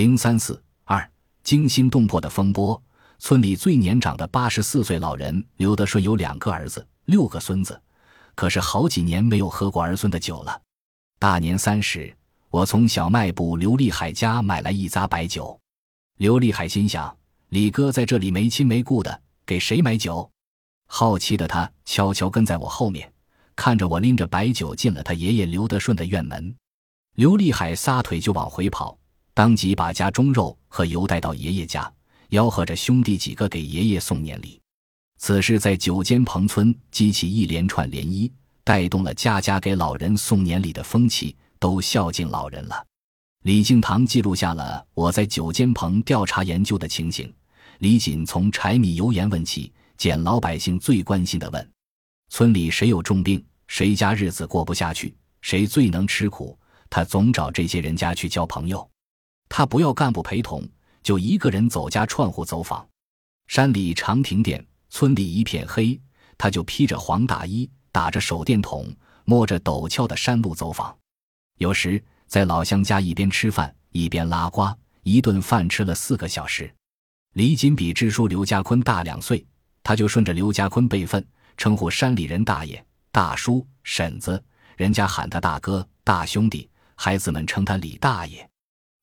零三四二惊心动魄的风波。村里最年长的八十四岁老人刘德顺有两个儿子，六个孙子，可是好几年没有喝过儿孙的酒了。大年三十，我从小卖部刘立海家买来一扎白酒。刘立海心想：李哥在这里没亲没故的，给谁买酒？好奇的他悄悄跟在我后面，看着我拎着白酒进了他爷爷刘德顺的院门。刘立海撒腿就往回跑，当即把家中肉和油带到爷爷家。吆喝着兄弟几个给爷爷送年礼，此事在九间棚村激起一连串涟漪，带动了家家给老人送年礼的风气，都孝敬老人了。李敬堂记录下了我在九间棚调查研究的情形。李锦从柴米油盐问起，捡老百姓最关心的问：村里谁有重病，谁家日子过不下去，谁最能吃苦，他总找这些人家去交朋友。他不要干部陪同。就一个人走家串户走访，山里常停电，村里一片黑，他就披着黄大衣，打着手电筒，摸着陡峭的山路走访。有时在老乡家一边吃饭一边拉呱，一顿饭吃了四个小时。李锦比支书刘家坤大两岁，他就顺着刘家坤辈分称呼山里人大爷、大叔、婶子，人家喊他大哥、大兄弟，孩子们称他李大爷，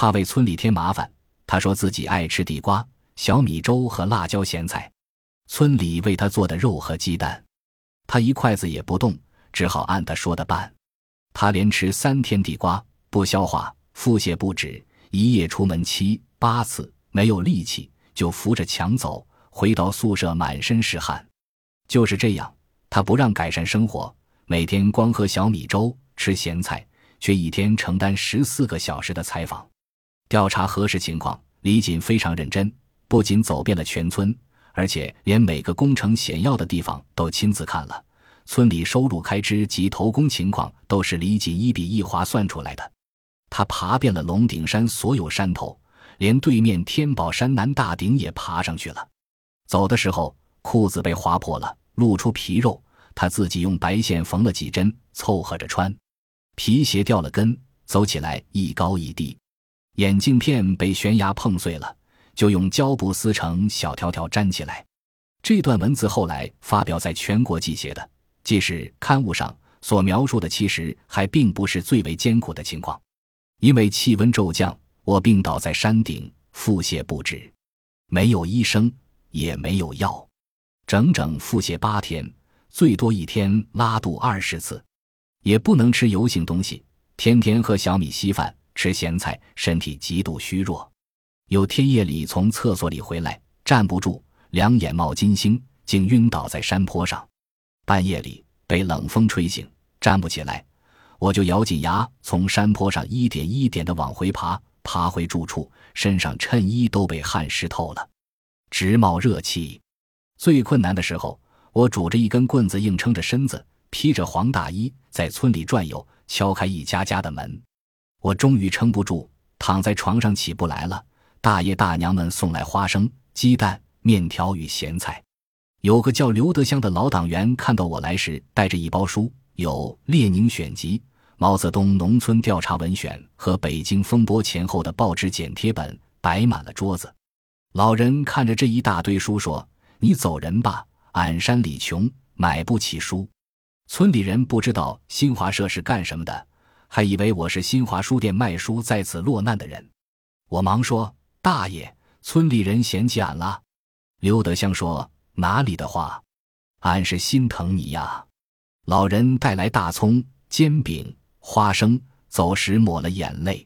怕为村里添麻烦。他说自己爱吃地瓜、小米粥和辣椒咸菜，村里为他做的肉和鸡蛋，他一筷子也不动，只好按他说的办。他连吃三天地瓜，不消化，腹泻不止，一夜出门七八次，没有力气，就扶着墙走，回到宿舍满身是汗。就是这样，他不让改善生活，每天光喝小米粥，吃咸菜，却一天承担十四个小时的采访。调查核实情况，李锦非常认真，不仅走遍了全村，而且连每个工程险要的地方都亲自看了。村里收入开支及投工情况都是李锦一笔一划算出来的。他爬遍了龙顶山所有山头，连对面天宝山南大顶也爬上去了。走的时候，裤子被划破了，露出皮肉，他自己用白线缝了几针，凑合着穿。皮鞋掉了根，走起来一高一低。眼镜片被悬崖碰碎了，就用胶布撕成小条条粘起来。这段文字后来发表在全国记写的，即使刊物上所描述的，其实还并不是最为艰苦的情况。因为气温骤降，我病倒在山顶，腹泻不止，没有医生，也没有药，整整腹泻八天，最多一天拉肚二十次，也不能吃油性东西，天天喝小米稀饭。吃咸菜，身体极度虚弱。有天夜里从厕所里回来，站不住，两眼冒金星，竟晕倒在山坡上。半夜里被冷风吹醒，站不起来，我就咬紧牙从山坡上一点一点的往回爬，爬回住处，身上衬衣都被汗湿透了，直冒热气。最困难的时候，我拄着一根棍子硬撑着身子，披着黄大衣在村里转悠，敲开一家家的门。我终于撑不住，躺在床上起不来了。大爷大娘们送来花生、鸡蛋、面条与咸菜。有个叫刘德香的老党员看到我来时，带着一包书，有《列宁选集》《毛泽东农村调查文选》和北京风波前后的报纸剪贴本，摆满了桌子。老人看着这一大堆书，说：“你走人吧，俺山里穷，买不起书。”村里人不知道新华社是干什么的。还以为我是新华书店卖书在此落难的人，我忙说：“大爷，村里人嫌弃俺了。”刘德香说：“哪里的话，俺是心疼你呀。”老人带来大葱、煎饼、花生，走时抹了眼泪。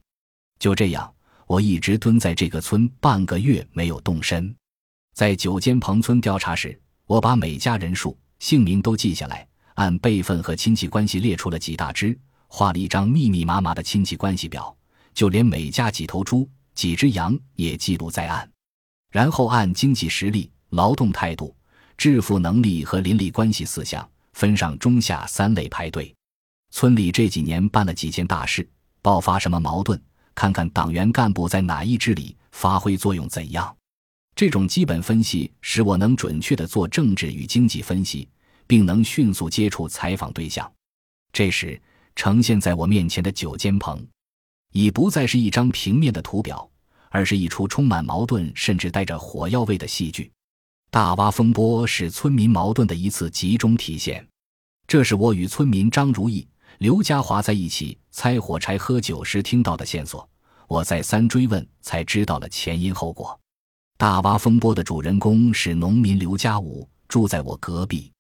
就这样，我一直蹲在这个村半个月没有动身。在九间棚村调查时，我把每家人数、姓名都记下来，按辈分和亲戚关系列出了几大支。画了一张密密麻麻的亲戚关系表，就连每家几头猪、几只羊也记录在案，然后按经济实力、劳动态度、致富能力和邻里关系四项分上中下三类排队。村里这几年办了几件大事，爆发什么矛盾，看看党员干部在哪一支里发挥作用怎样。这种基本分析使我能准确地做政治与经济分析，并能迅速接触采访对象。这时。呈现在我面前的九间棚，已不再是一张平面的图表，而是一出充满矛盾甚至带着火药味的戏剧。大洼风波是村民矛盾的一次集中体现。这是我与村民张如意、刘家华在一起拆火柴喝酒时听到的线索。我再三追问，才知道了前因后果。大洼风波的主人公是农民刘家武，住在我隔壁。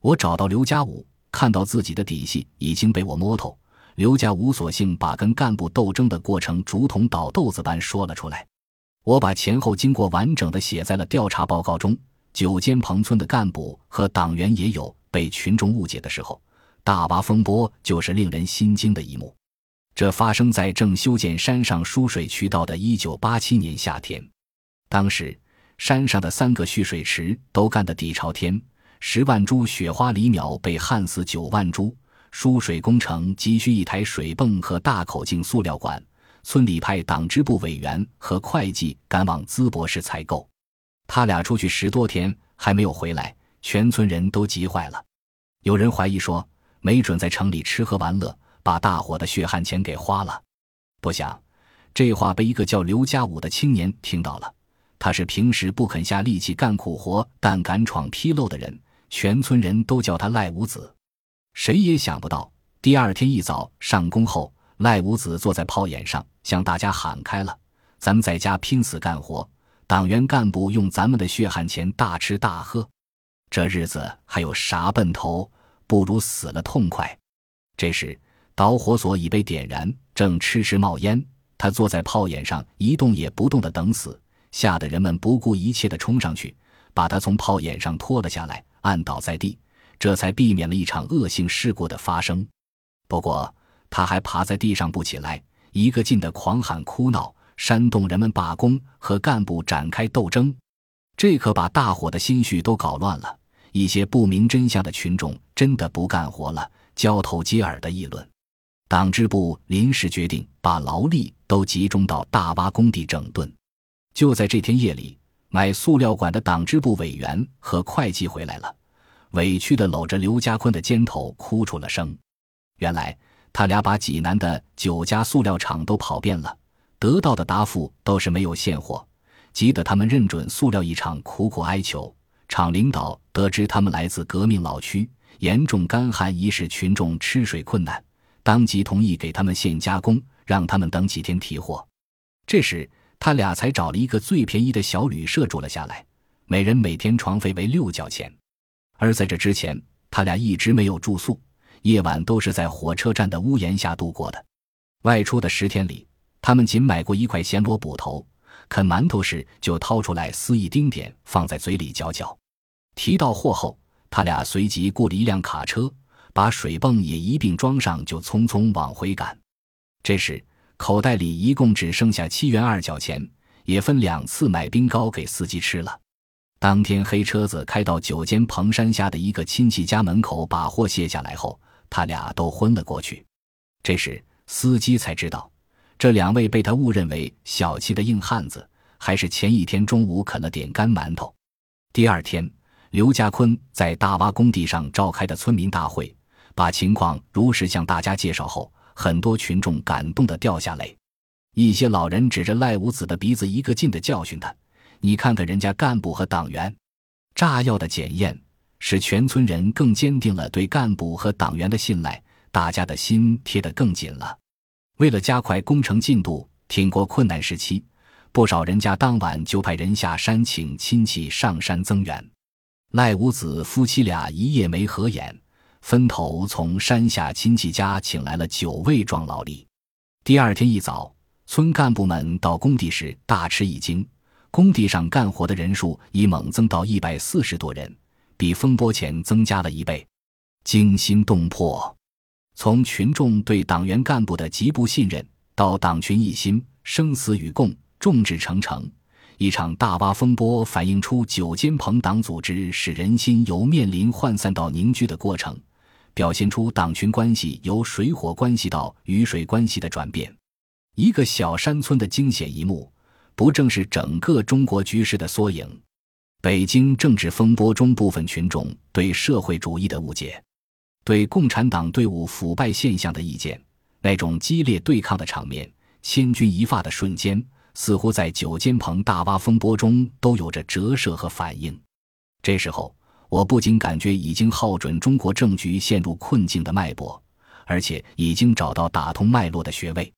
我找到刘家武，看到自己的底细已经被我摸透。刘家武索性把跟干部斗争的过程竹筒倒豆子般说了出来。我把前后经过完整的写在了调查报告中。九间棚村的干部和党员也有被群众误解的时候，大洼风波就是令人心惊的一幕。这发生在正修建山上输水渠道的一九八七年夏天。当时山上的三个蓄水池都干得底朝天，十万株雪花梨苗被旱死九万株。输水工程急需一台水泵和大口径塑料管，村里派党支部委员和会计赶往淄博市采购。他俩出去十多天还没有回来，全村人都急坏了。有人怀疑说，没准在城里吃喝玩乐，把大伙的血汗钱给花了。不想，这话被一个叫刘家武的青年听到了。他是平时不肯下力气干苦活，但敢闯纰漏的人，全村人都叫他赖五子。谁也想不到，第二天一早上工后，赖五子坐在炮眼上，向大家喊开了：“咱们在家拼死干活。”党员干部用咱们的血汗钱大吃大喝，这日子还有啥奔头？不如死了痛快。这时，导火索已被点燃，正痴痴冒烟。他坐在炮眼上一动也不动的等死，吓得人们不顾一切的冲上去，把他从炮眼上拖了下来，按倒在地，这才避免了一场恶性事故的发生。不过，他还爬在地上不起来，一个劲的狂喊哭闹。煽动人们罢工和干部展开斗争，这可把大伙的心绪都搞乱了。一些不明真相的群众真的不干活了，交头接耳的议论。党支部临时决定把劳力都集中到大洼工地整顿。就在这天夜里，买塑料管的党支部委员和会计回来了，委屈的搂着刘家坤的肩头哭出了声。原来他俩把济南的九家塑料厂都跑遍了。得到的答复都是没有现货，急得他们认准塑料一厂，苦苦哀求。厂领导得知他们来自革命老区，严重干旱已使群众吃水困难，当即同意给他们现加工，让他们等几天提货。这时他俩才找了一个最便宜的小旅社住了下来，每人每天床费为六角钱。而在这之前，他俩一直没有住宿，夜晚都是在火车站的屋檐下度过的。外出的十天里。他们仅买过一块咸萝卜头，啃馒头时就掏出来撕一丁点，放在嘴里嚼嚼。提到货后，他俩随即雇了一辆卡车，把水泵也一并装上，就匆匆往回赶。这时口袋里一共只剩下七元二角钱，也分两次买冰糕给司机吃了。当天黑车子开到九间棚山下的一个亲戚家门口，把货卸下来后，他俩都昏了过去。这时司机才知道。这两位被他误认为小气的硬汉子，还是前一天中午啃了点干馒头。第二天，刘家坤在大洼工地上召开的村民大会，把情况如实向大家介绍后，很多群众感动的掉下泪。一些老人指着赖五子的鼻子，一个劲的教训他：“你看看人家干部和党员。”炸药的检验使全村人更坚定了对干部和党员的信赖，大家的心贴得更紧了。为了加快工程进度，挺过困难时期，不少人家当晚就派人下山请亲戚上山增援。赖五子夫妻俩一夜没合眼，分头从山下亲戚家请来了九位壮劳力。第二天一早，村干部们到工地时大吃一惊，工地上干活的人数已猛增到一百四十多人，比风波前增加了一倍，惊心动魄。从群众对党员干部的极不信任，到党群一心、生死与共、众志成城，一场大挖风波反映出九间棚党组织使人心由面临涣散到凝聚的过程，表现出党群关系由水火关系到雨水关系的转变。一个小山村的惊险一幕，不正是整个中国局势的缩影？北京政治风波中，部分群众对社会主义的误解。对共产党队伍腐败现象的意见，那种激烈对抗的场面，千钧一发的瞬间，似乎在九间棚大挖风波中都有着折射和反应。这时候，我不仅感觉已经耗准中国政局陷入困境的脉搏，而且已经找到打通脉络的穴位。